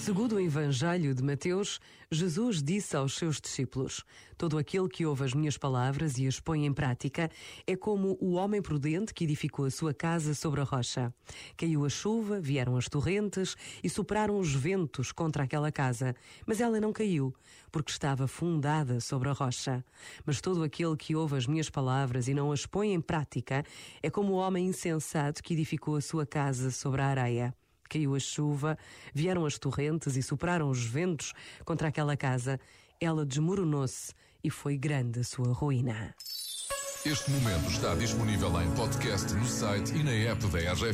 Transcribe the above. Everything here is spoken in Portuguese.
Segundo o Evangelho de Mateus, Jesus disse aos seus discípulos: Todo aquele que ouve as minhas palavras e as põe em prática é como o homem prudente que edificou a sua casa sobre a rocha. Caiu a chuva, vieram as torrentes e sopraram os ventos contra aquela casa, mas ela não caiu, porque estava fundada sobre a rocha. Mas todo aquele que ouve as minhas palavras e não as põe em prática é como o homem insensato que edificou a sua casa sobre a areia. Caiu a chuva, vieram as torrentes e sopraram os ventos contra aquela casa. Ela desmoronou-se e foi grande a sua ruína. Este momento está disponível em podcast no site e na app da RGF.